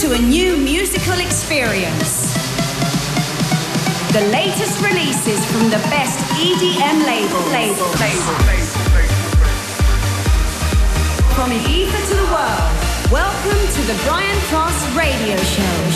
to a new musical experience. The latest releases from the best EDM labels. Label. Label. From the ether to the world. Welcome to the Brian Cross Radio Show.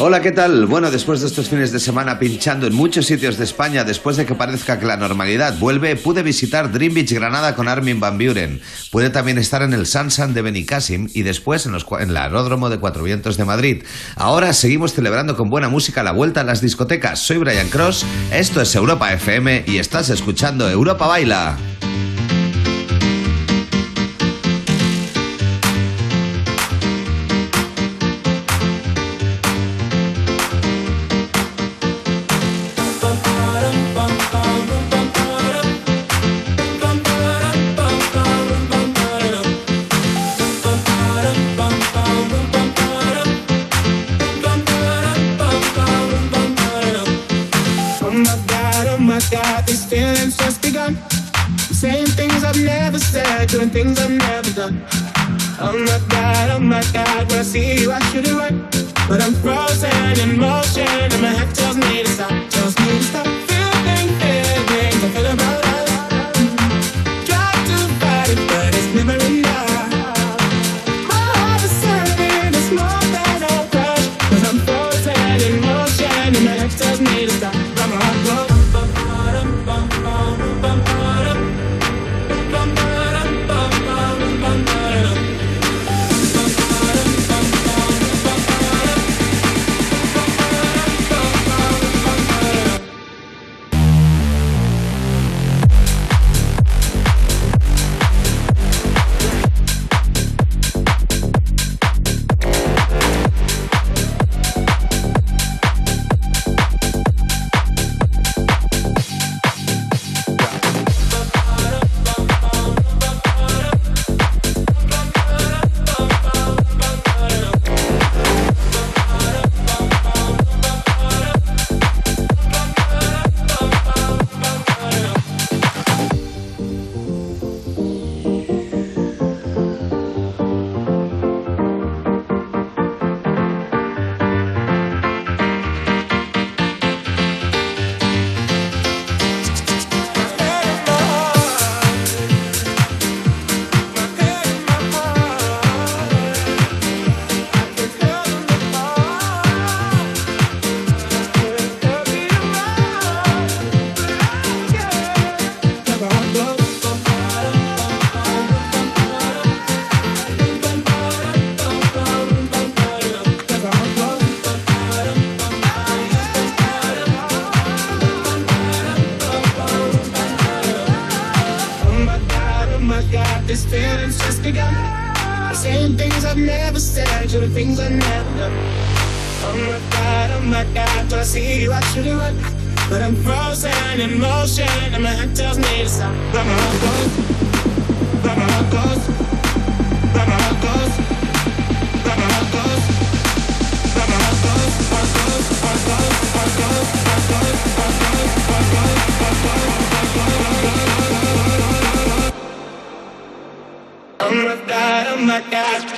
Hola, ¿qué tal? Bueno, después de estos fines de semana pinchando en muchos sitios de España, después de que parezca que la normalidad vuelve, pude visitar Dream Beach Granada con Armin Van Buren. Pude también estar en el Sansan de Benicassim y después en, los, en el Aeródromo de Cuatro Vientos de Madrid. Ahora seguimos celebrando con buena música la vuelta a las discotecas. Soy Brian Cross, esto es Europa FM y estás escuchando Europa Baila. my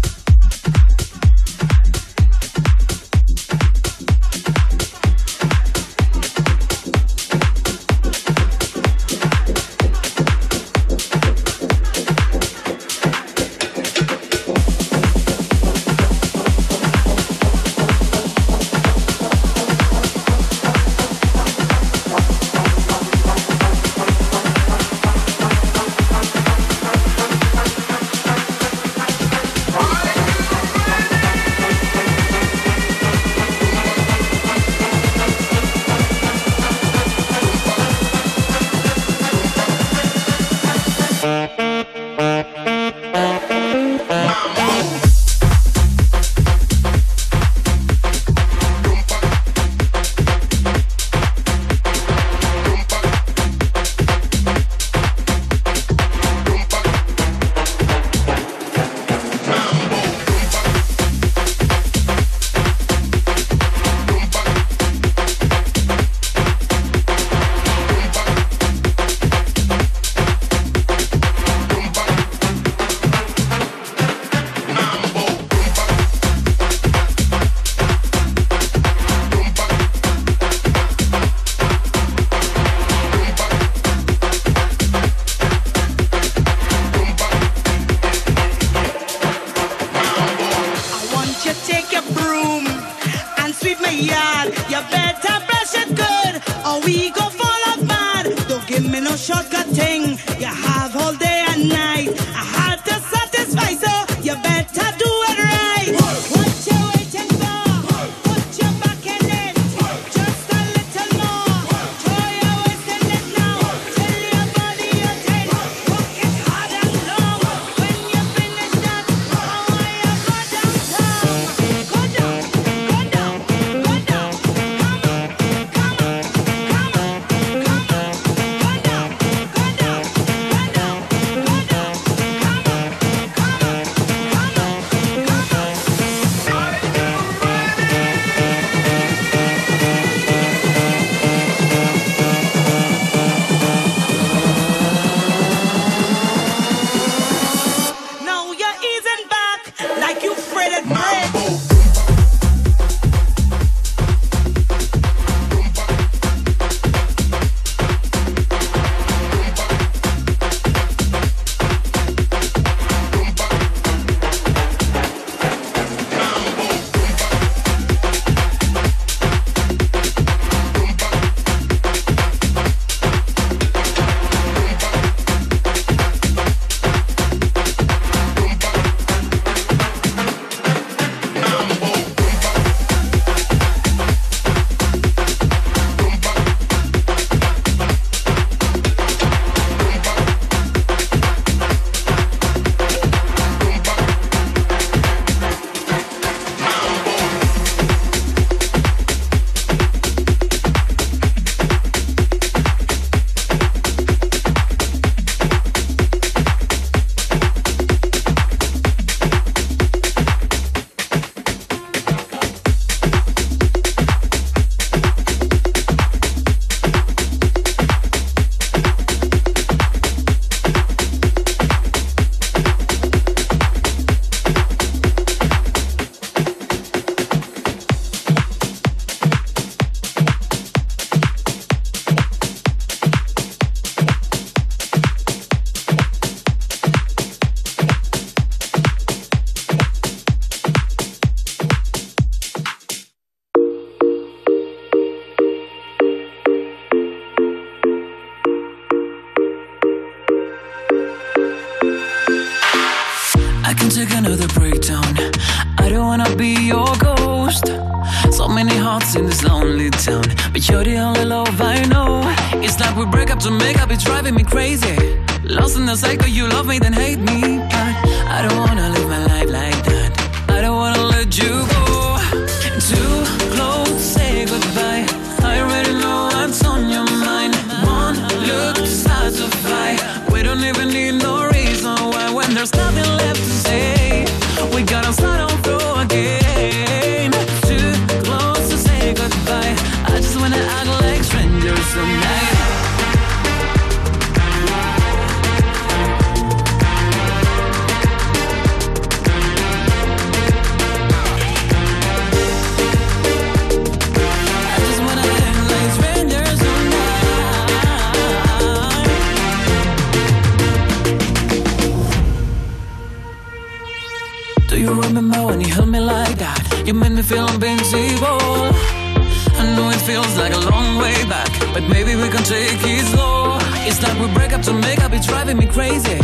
feels like a long way back, but maybe we can take it slow. It's like we break up to make up, it's driving me crazy.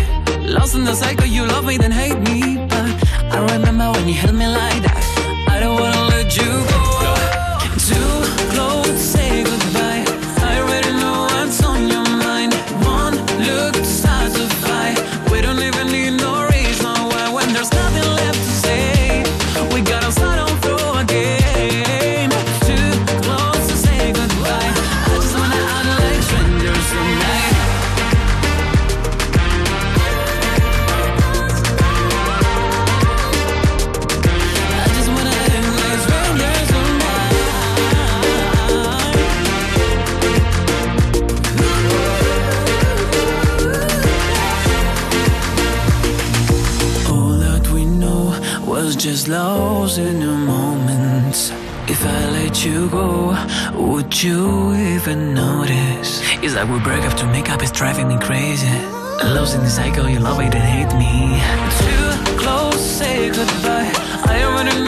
Lost in the cycle, you love me, then hate me. But I remember when you held me like that. I don't wanna let you go. You even notice? It's like we break up to make up, it's driving me crazy. Love's in the cycle, you love it and hate me. Too close, say goodbye. I already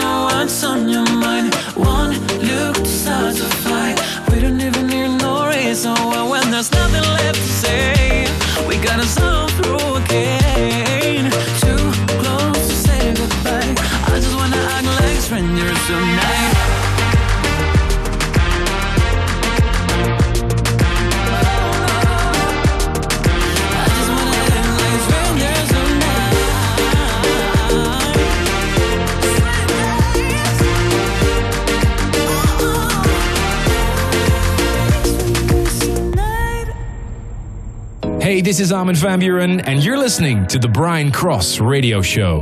This is Armin van Buuren, and you're listening to the Brian Cross Radio Show.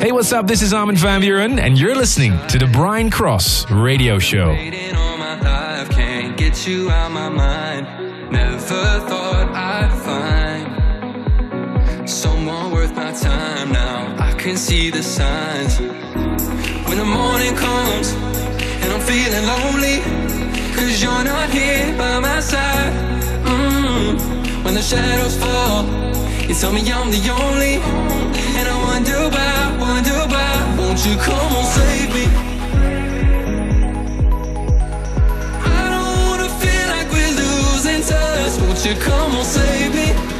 Hey, what's up? This is Armin van Buuren, and you're listening to the Brian Cross Radio Show. Never thought I'd find someone worth my time now. I can see the signs. When the morning comes and I'm feeling lonely. Cause you're not here by my side. Mm-hmm. When the shadows fall You tell me I'm the only And I wonder why, wonder why. Won't you come on, save me? I don't wanna feel like we're losing touch. Won't you come on, save me?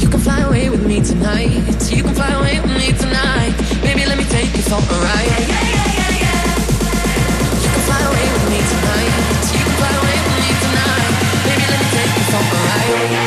You can fly away with me tonight. You can fly away with me tonight. Baby, let me take you for a ride. Yeah, yeah, yeah, yeah, yeah. You can fly away with me tonight. You can fly away with me tonight. Baby, let me take you for a ride.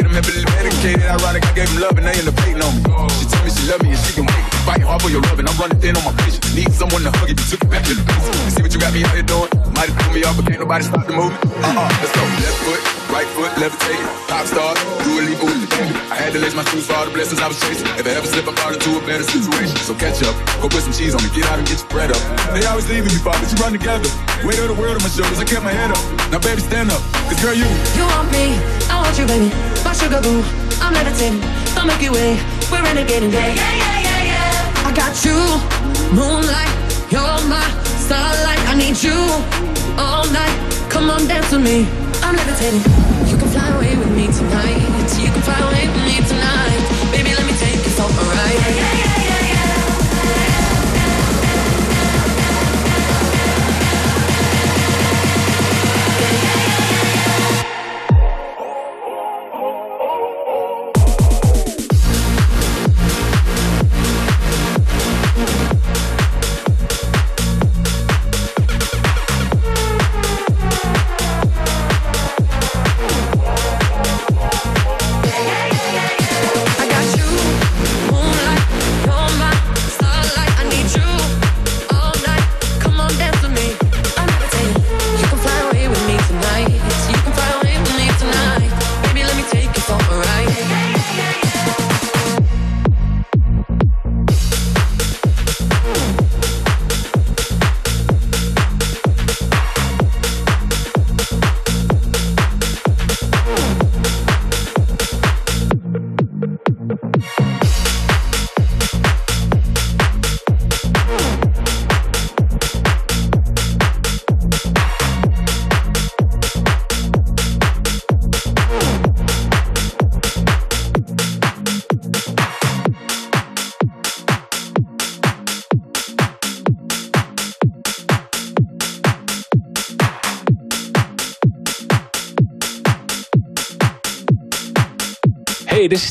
I'm heavily medicated. Ironic, I gave him love and they end up hating on me. She told me she love me and she can wait. Fighting hard for your love and I'm running thin on my patience. Need someone to hug you took it back to the basics. You see what you got me out here doing? Might have threw me off, but can't nobody stop the movement. Uh-uh, let's go. Left foot, right foot, levitating. Pop star, do a leap with the. I had to lace my shoes for all the blessings I was chasing. If I ever slip, I fall into a better situation. So catch up, go put some cheese on me, get out and get your bread up. They always leaving me, but you run together. Weight of the world on my shoulders, I kept my head up. Now baby, stand up, cause girl, you. You want me, I want you, baby. Sugar boo, I'm levitating. The Milky Way, we're renegading. Yeah, yeah, yeah, yeah, yeah. I got you, moonlight, you're my starlight. I need you all night. Come on, dance with me. I'm levitating. You can fly away with me tonight. You can fly away with me tonight. Baby, let me take you for a ride. Yeah, yeah, yeah.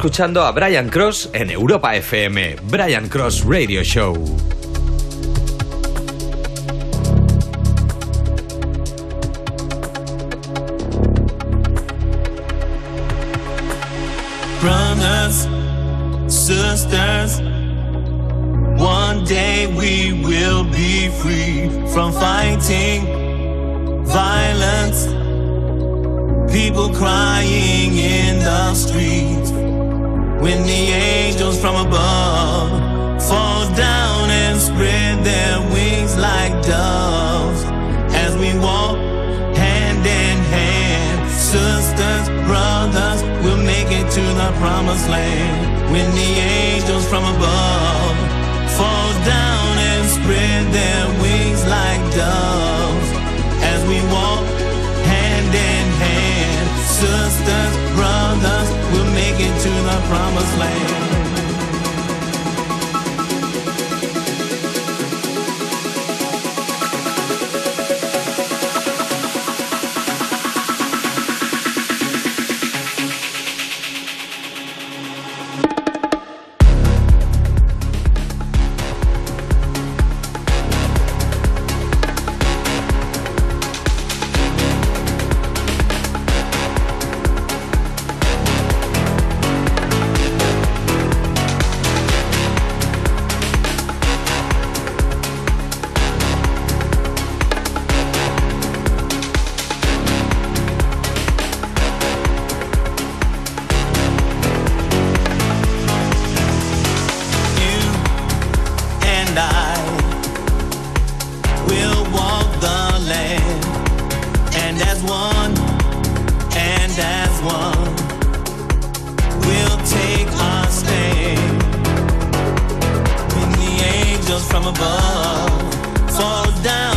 Escuchando a Brian Cross en Europa FM, Brian Cross Radio Show. brothers, sisters. One day we will be free from fighting violence. People crying in the streets. When the angels from above fall down and spread their wings like doves as we walk hand in hand. Sisters, brothers, we'll make it to the promised land. When the angels from above fall down and spread their wings like doves the promised land. From above. Fall down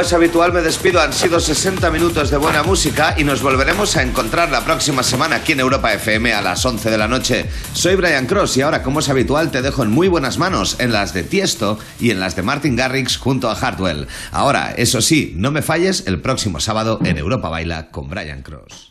Como es habitual, me despido. Han sido 60 minutos de buena música y nos volveremos a encontrar la próxima semana aquí en Europa FM a las 11 de la noche. Soy Brian Cross y ahora, como es habitual, te dejo en muy buenas manos, en las de Tiesto y en las de Martin Garrix junto a Hartwell. Ahora, eso sí, no me falles el próximo sábado en Europa Baila con Brian Cross.